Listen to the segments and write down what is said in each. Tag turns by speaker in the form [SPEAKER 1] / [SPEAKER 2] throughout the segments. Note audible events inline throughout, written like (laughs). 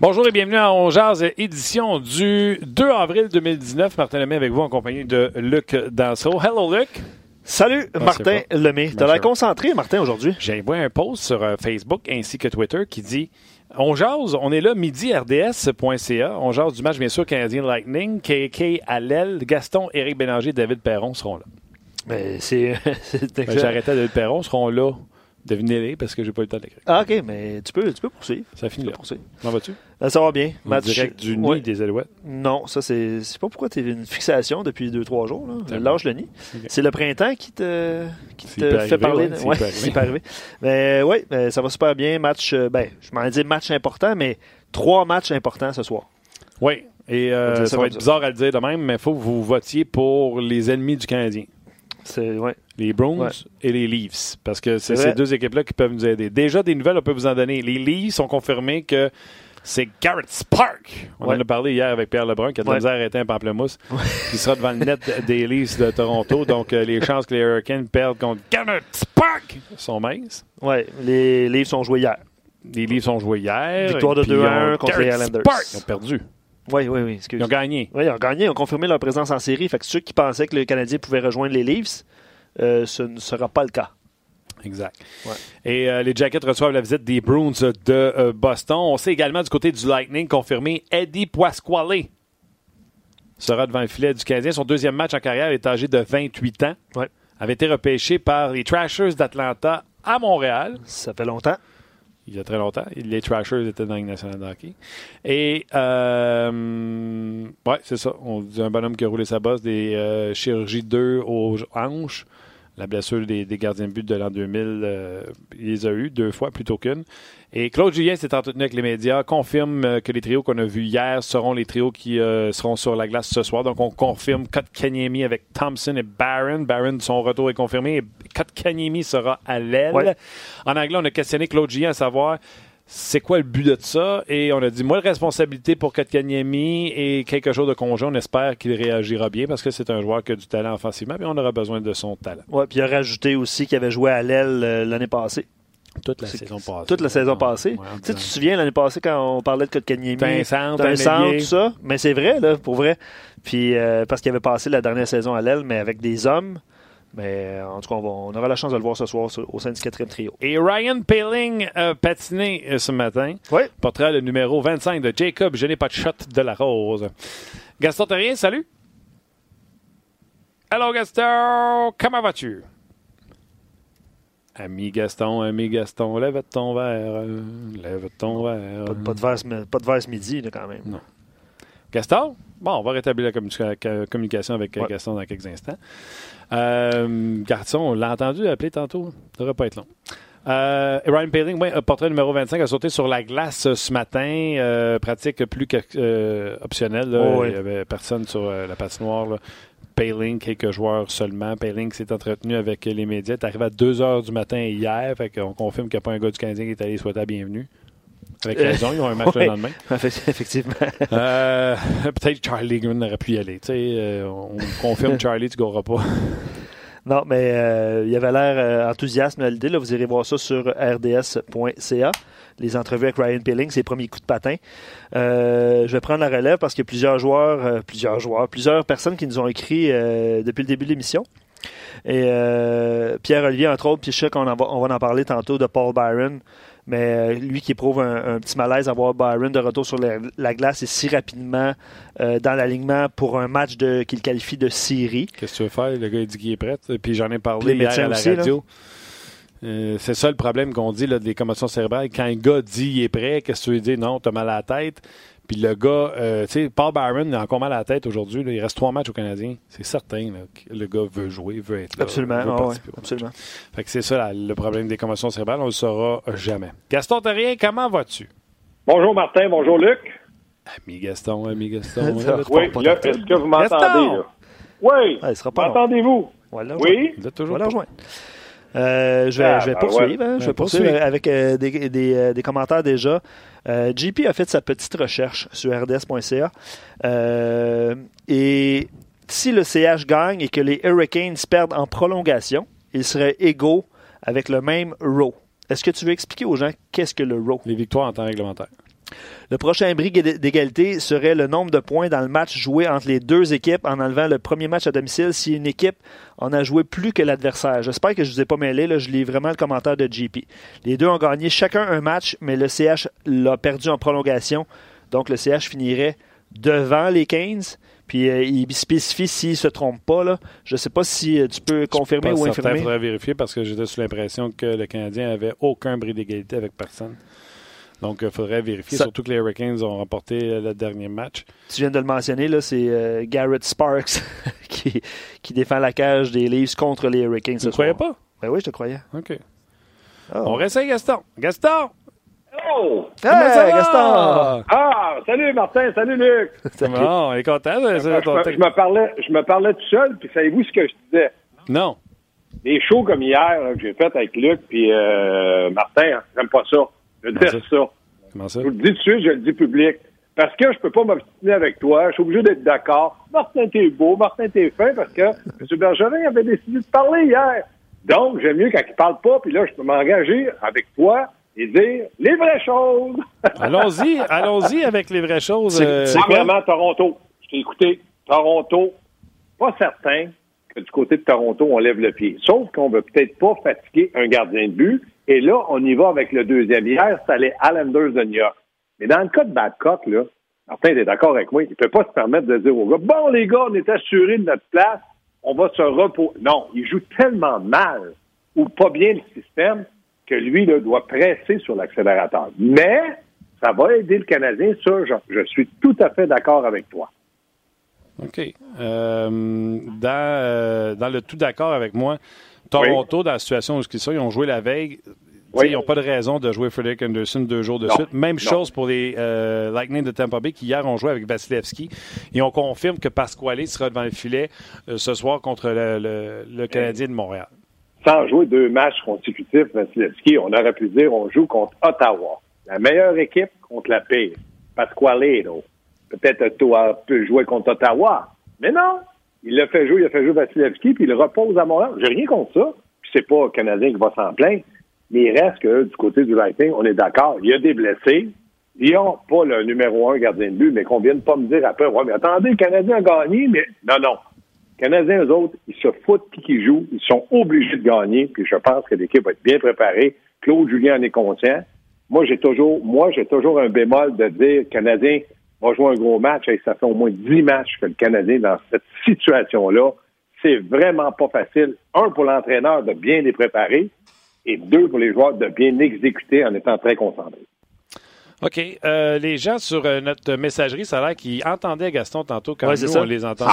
[SPEAKER 1] Bonjour et bienvenue à On Jazz, édition du 2 avril 2019. Martin Lemay avec vous en compagnie de Luc Danseau. Hello, Luc.
[SPEAKER 2] Salut, Martin Lemay. T'as l'air concentré, Martin, aujourd'hui?
[SPEAKER 1] J'ai envoyé un post sur euh, Facebook ainsi que Twitter qui dit On jase, on est là, midi RDS.ca. On jase du match, bien sûr, Canadien Lightning. KK Allel, Gaston, Éric Bélanger, David Perron seront là.
[SPEAKER 2] Mais (laughs) c'est.
[SPEAKER 1] Ben, J'arrêtais David Perron, seront là. Devinez-les parce que j'ai pas eu le temps d'écrire.
[SPEAKER 2] Ah, OK, mais tu peux, tu peux poursuivre.
[SPEAKER 1] Ça finit là. Comment vas-tu?
[SPEAKER 2] Ben, ça va bien.
[SPEAKER 1] Match direct du nid des Alouettes?
[SPEAKER 2] Non, ça, c'est. Pas pourquoi tu as une fixation depuis 2-3 jours. Là. Lâche le nid. C'est le printemps qui te, qui te fait parler.
[SPEAKER 1] Ouais,
[SPEAKER 2] c'est pas (laughs) arrivé. Mais oui, ben, ça va super bien. Match, euh, ben, je m'en ai match important, mais trois matchs importants ce soir.
[SPEAKER 1] Oui, et euh, ça va être bizarre à le dire de même, mais il faut que vous votiez pour les ennemis du Canadien.
[SPEAKER 2] Ouais.
[SPEAKER 1] Les Bruins et les Leafs. Parce que c'est ces deux équipes-là qui peuvent nous aider. Déjà, des nouvelles, on peut vous en donner. Les Leafs ont confirmé que c'est Garrett Spark. On en a parlé hier avec Pierre Lebrun, qui a de à arrêter un pamplemousse, (laughs) qui sera devant le net des Leafs de Toronto. Donc, euh, les chances que les Hurricanes perdent contre Garrett Spark sont minces.
[SPEAKER 2] Oui, les Leafs ont joué hier.
[SPEAKER 1] Les Leafs ont joué hier.
[SPEAKER 2] Victoire de 2-1 contre les Islanders.
[SPEAKER 1] Ils ont perdu.
[SPEAKER 2] Oui, oui, oui.
[SPEAKER 1] Ils ont gagné.
[SPEAKER 2] Oui, ils ont gagné. Ils ont confirmé leur présence en série. Fait que ceux qui pensaient que le Canadien pouvait rejoindre les Leafs, euh, ce ne sera pas le cas.
[SPEAKER 1] Exact. Et euh, les Jackets reçoivent la visite des Bruins de euh, Boston. On sait également du côté du Lightning confirmé Eddie Pasquale sera devant le filet du Canadien. Son deuxième match en carrière est âgé de 28 ans.
[SPEAKER 2] Ouais.
[SPEAKER 1] Avait été repêché par les Trashers d'Atlanta à Montréal.
[SPEAKER 2] Ça fait longtemps
[SPEAKER 1] il y a très longtemps. Les Trashers étaient dans la nationale de hockey. Et, euh, ouais, c'est ça. On dit un bonhomme qui a roulé sa bosse, des euh, chirurgies 2 aux hanches. La blessure des, gardiens de but de l'an 2000, euh, il les a eu deux fois plutôt qu'une. Et Claude Julien s'est entretenu avec les médias, confirme euh, que les trios qu'on a vus hier seront les trios qui euh, seront sur la glace ce soir. Donc on confirme Kotkaniemi avec Thompson et Barron. Barron, son retour est confirmé. Et Kotkaniemi sera à l'aile. En anglais, on a questionné Claude Julien à savoir c'est quoi le but de ça? Et on a dit, moi, la responsabilité pour Kotkaniemi et quelque chose de conjoint. On espère qu'il réagira bien parce que c'est un joueur qui a du talent offensivement, mais on aura besoin de son talent.
[SPEAKER 2] Oui, puis il a rajouté aussi qu'il avait joué à l'aile euh, l'année passée.
[SPEAKER 1] Toute la saison passée.
[SPEAKER 2] Toute la saison passée. tu, te souviens l'année passée quand on parlait de Kotkaniemi?
[SPEAKER 1] un centre, un,
[SPEAKER 2] centre, tout ça? Mais c'est vrai, là, pour vrai. Puis euh, parce qu'il avait passé la dernière saison à l'aile, mais avec des hommes. Mais euh, en tout cas, on, aura la chance de le voir ce soir au sein du quatrième trio.
[SPEAKER 1] Et Ryan Paling a patiné euh, ce matin.
[SPEAKER 2] Oui.
[SPEAKER 1] Portrait le numéro 25 de Jacob. Je n'ai pas de shot de la rose. Gaston Terrien, salut. Hello Gaston, comment vas-tu? Ami Gaston, ami Gaston, lève ton verre, lève ton verre.
[SPEAKER 2] Pas, de, verre, pas de verre ce midi, quand même.
[SPEAKER 1] Non. Gaston? Bon, on va rétablir la communication avec Gaston dans quelques instants. Euh, garçon, on l'a entendu appeler tantôt. Ça devrait pas être long. Euh, Ryan Paling, oui, portrait numéro 25, a sauté sur la glace ce matin. Euh, pratique plus qu'optionnelle.
[SPEAKER 2] Oh,
[SPEAKER 1] Il n'y avait personne sur la patinoire. Là. Paling, quelques joueurs seulement. Paling s'est entretenu avec les médias. Il est arrivé à 2 h du matin hier. Fait qu'on confirme qu'il n'y a pas un gars du Canadien qui est allé souhaiter la bienvenue. Avec raison, ils ont un match (laughs) le lendemain. (laughs)
[SPEAKER 2] Effectivement.
[SPEAKER 1] Euh, peut-être Charlie Green aurait pu y aller. Euh, on confirme (laughs) Charlie, tu ne pas.
[SPEAKER 2] Non, mais euh, il avait l'air enthousiaste à l'idée. Vous irez voir ça sur rds.ca. Les entrevues avec Ryan Pilling, ses premiers coups de patin. je vais prendre la relève parce qu'il y a plusieurs joueurs, plusieurs joueurs, plusieurs personnes qui nous ont écrit depuis le début de l'émission. Et Pierre-Olivier, entre autres, puis je sais qu'on va, on va en parler tantôt de Paul Byron. Mais euh, lui qui éprouve un, petit malaise à voir Byron de retour sur la, glace et si rapidement euh, dans l'alignement pour un match qu'il qualifie de série.
[SPEAKER 1] Qu'est-ce que tu veux faire? Le gars il dit qu'il est prêt. Puis j'en ai parlé hier à la radio. Euh, c'est ça le problème qu'on dit là, des commotions cérébrales. Quand un gars dit qu'il est prêt, qu'est-ce que tu veux dire? Non, t'as mal à la tête. Puis le gars, euh, tu sais, Paul Byron a encore mal à la tête aujourd'hui. Il reste trois matchs au Canadien. C'est certain que le gars veut jouer, veut être là.
[SPEAKER 2] Absolument.
[SPEAKER 1] Veut
[SPEAKER 2] absolument.
[SPEAKER 1] Fait que c'est ça le problème des commotions cérébrales. On ne le saura jamais. Gaston Terrien, comment vas-tu?
[SPEAKER 3] Bonjour Martin, bonjour Luc.
[SPEAKER 1] Ami Gaston, ami Gaston. (laughs)
[SPEAKER 3] oui, là, est-ce que vous m'entendez? Oui. M'entendez-vous?
[SPEAKER 2] Oui.
[SPEAKER 1] Vous êtes toujours
[SPEAKER 2] euh, je vais, je vais ah, ben poursuivre. Hein, je vais poursuivre avec euh, des, des, euh, des, commentaires déjà. JP a fait sa petite recherche sur rds.ca. et si le CH gagne et que les Hurricanes perdent en prolongation, ils seraient égaux avec le même row. Est-ce que tu veux expliquer aux gens qu'est-ce que le row?
[SPEAKER 1] Les victoires en temps réglementaire.
[SPEAKER 2] Le prochain bris d'égalité serait le nombre de points dans le match joué entre les deux équipes en enlevant le premier match à domicile si une équipe en a joué plus que l'adversaire. J'espère que je ne vous ai pas mêlé, là, je lis vraiment le commentaire de GP. Les deux ont gagné chacun un match, mais le CH l'a perdu en prolongation. Donc le CH finirait devant les 15. Puis euh, il spécifie s'il ne se trompe pas. Là. Je ne sais pas si euh, tu peux confirmer ou infirmer.
[SPEAKER 1] Je vérifier parce que j'étais sous l'impression que le Canadien n'avait aucun bris d'égalité avec personne. Donc, il faudrait vérifier, surtout que les Hurricanes ont remporté euh, le dernier match.
[SPEAKER 2] Tu viens de le mentionner, là, c'est euh, Garrett Sparks (laughs) qui, qui, défend la cage des Leafs contre les Hurricanes. Tu
[SPEAKER 1] ne croyais pas?
[SPEAKER 2] Ben oui, je te croyais.
[SPEAKER 1] OK. Oh. On réessaye Gaston. Gaston!
[SPEAKER 3] Oh!
[SPEAKER 2] Hey, Gaston!
[SPEAKER 3] Ah! Salut Martin, salut Luc! (laughs)
[SPEAKER 1] salut. Bon, on est content.
[SPEAKER 3] Je, je, me parlais, je me parlais tout seul, puis savez-vous ce que je disais?
[SPEAKER 1] Non.
[SPEAKER 3] Les shows comme hier que j'ai fait avec Luc puis euh, Martin, hein, j'aime pas ça. Je déteste ça?
[SPEAKER 1] Comment ça?
[SPEAKER 3] Je vous le dis tout de suite, je le dis public. Parce que je peux pas m'obstiner avec toi. Je suis obligé d'être d'accord. Martin, t'es beau. Martin, t'es fin. Parce que M. Bergerin avait décidé de parler hier. Donc, j'aime mieux quand il parle pas. Puis là, je peux m'engager avec toi et dire les vraies choses. (laughs)
[SPEAKER 1] allons-y. Allons-y avec les vraies choses.
[SPEAKER 3] C'est euh, vraiment Toronto. Je t'ai écouté. Toronto. Pas certain que du côté de Toronto, on lève le pied. Sauf qu'on veut peut-être pas fatiguer un gardien de but. Et là, on y va avec le deuxième. Hier, ça allait Islanders de New. Mais dans le cas de Babcock, là, Martin est d'accord avec moi, il ne peut pas se permettre de dire aux gars, bon, les gars, on est assurés de notre place, on va se reposer. Non, il joue tellement mal ou pas bien le système que lui, là, doit presser sur l'accélérateur. Mais ça va aider le Canadien, ça, je suis tout à fait d'accord avec toi.
[SPEAKER 1] OK. Euh, euh, dans, le tout d'accord avec moi, Toronto, dans la situation où ils sont, ils ont joué la veille. Ils n'ont pas de raison de jouer Frederick Anderson deux jours de suite. Même chose pour les euh, Lightning de Tampa Bay qui hier ont joué avec Vasilevski. Et on confirme que Pasquale sera devant le filet ce soir contre le, Canadien de Montréal.
[SPEAKER 3] Sans jouer deux matchs consécutifs, Vasilevski, on aurait pu dire on joue contre Ottawa. La meilleure équipe contre la pire. Pasquale, peut-être toi peut jouer contre Ottawa. Mais non, il l'a fait jouer, il a fait jouer Vasilevski, puis il repose à Montréal. J'ai rien contre ça. Puis c'est pas le Canadien qui va s'en plaindre. Mais il reste que du côté du writing, on est d'accord. Il y a des blessés. Ils n'ont pas le numéro un gardien de but, mais qu'on vienne pas me dire après, ouais, mais attendez, le Canadien a gagné, mais non, non. Les Canadiens, eux autres, ils se foutent qui qui joue. Ils sont obligés de gagner, puis je pense que l'équipe va être bien préparée. Claude Julien en est conscient. Moi, j'ai toujours, moi, j'ai toujours un bémol de dire, Canadien, va jouer un gros match et ça fait au moins 10 matchs que le Canadien dans cette situation-là. C'est vraiment pas facile. Un, pour l'entraîneur de bien les préparer et deux, pour les joueurs de bien exécuter en étant très concentrés.
[SPEAKER 1] OK. Euh, les gens sur euh, notre messagerie, ça a l'air qu'ils entendaient Gaston tantôt quand nous, on les entendait.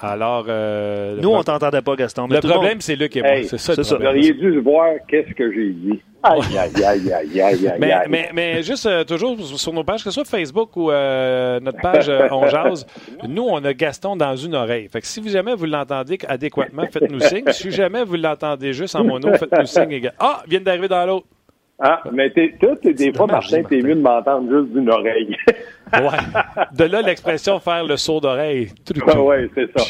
[SPEAKER 1] Ah, Alors, euh,
[SPEAKER 2] nous, on t'entendait pas, Gaston.
[SPEAKER 1] le problème, c'est Luc et moi. c'est ça.
[SPEAKER 3] Vous auriez dû voir qu'est-ce que j'ai dit. Aïe, aïe, aïe, aïe, aïe, aïe,
[SPEAKER 1] mais, mais, mais, juste toujours sur nos pages, que ce soit Facebook ou notre page On Jase, nous, on a Gaston dans une oreille. Fait que si vous jamais vous l'entendez adéquatement, faites-nous signe. Si jamais vous l'entendez juste en mono, faites-nous signe. Ah, vient d'arriver dans l'autre.
[SPEAKER 3] Ah, mais t'es, toi, des fois, Martin, t'es mieux de m'entendre juste d'une oreille. (laughs)
[SPEAKER 1] ouais. De là, l'expression faire le saut d'oreille.
[SPEAKER 3] Ah ouais, c'est ça.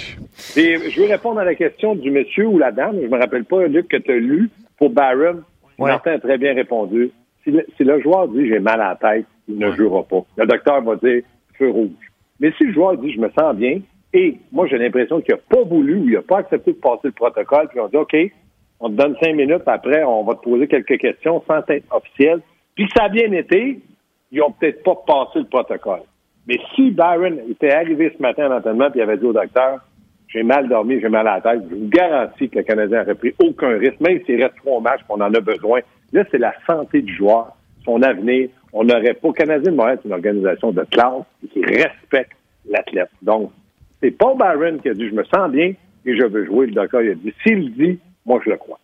[SPEAKER 3] Et je veux répondre à la question du monsieur ou la dame. Je me rappelle pas, Luc, que tu as lu pour Barron. Martin a très bien répondu. Si le, joueur dit j'ai mal à la tête, il ne jouera pas. Le docteur va dire feu rouge. Mais si le joueur dit je me sens bien, et moi j'ai l'impression qu'il n'a pas voulu ou il n'a pas accepté de passer le protocole, puis on dit OK, on te donne cinq minutes, après, on va te poser quelques questions sans être officiel. Puis ça a bien été, ils ont peut-être pas passé le protocole. Mais si Byron était arrivé ce matin à l'entraînement et avait dit au docteur, j'ai mal dormi, j'ai mal à la tête, je vous garantis que le Canadien n'aurait pris aucun risque, même s'il reste trois matchs qu'on en a besoin. Là, c'est la santé du joueur, son avenir. On n'aurait pas. Le Canadien de Montréal, une organisation de classe qui respecte l'athlète. Donc, c'est pas Byron qui a dit je me sens bien et je veux jouer. Le docteur il a dit s'il dit, moi, je le crois.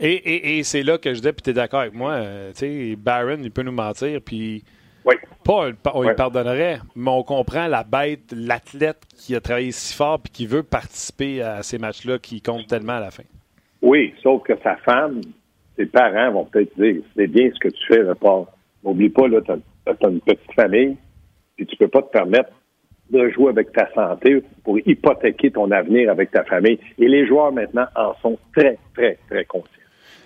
[SPEAKER 1] Et, c'est là que je dis, puis tu es d'accord avec moi, euh, tu sais, Barron, il peut nous mentir, puis
[SPEAKER 3] oui.
[SPEAKER 1] pas, on lui pardonnerait, mais on comprend la bête, l'athlète qui a travaillé si fort puis qui veut participer à ces matchs-là qui comptent tellement à la fin.
[SPEAKER 3] Oui, sauf que sa femme, ses parents vont peut-être dire, c'est bien ce que tu fais, pas. N'oublie pas, là, tu as, une petite famille, puis tu peux pas te permettre de jouer avec ta santé pour hypothéquer ton avenir avec ta famille. Et les joueurs maintenant en sont très, très, très conscients.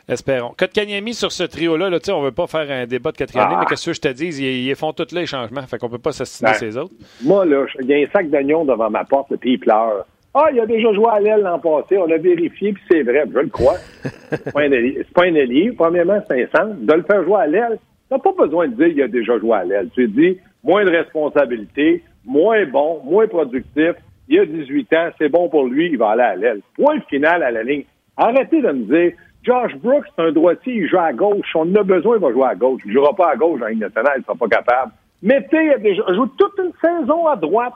[SPEAKER 1] Espérons. Kotkaniemi sur ce trio-là, là, on ne veut pas faire un débat de quatrième ah. mais qu'est-ce que je te dis? Ils, font tous les changements, fait qu'on ne peut pas s'assiner ben, ces autres.
[SPEAKER 3] Moi, là, il y a un sac d'oignons devant ma porte, puis il pleure. Ah, il a déjà joué à l'aile l'an passé, on a vérifié, puis c'est vrai, je le crois. (laughs) c'est pas un allié. Premièrement, c'est un centre. De le faire jouer à l'aile, tu pas besoin de dire qu'il a déjà joué à l'aile. Tu dis, moins de responsabilité, moins bon, moins productif. Il a 18 ans, c'est bon pour lui, il va aller à l'aile. Point final à la ligne. Arrêtez de me dire, Josh Brooks, c'est un droitier, il joue à gauche. On en a besoin, il va jouer à gauche. Il ne jouera pas à gauche dans Ligue nationale, il ne sera pas capable. Mettez, il joue toute une saison à droite.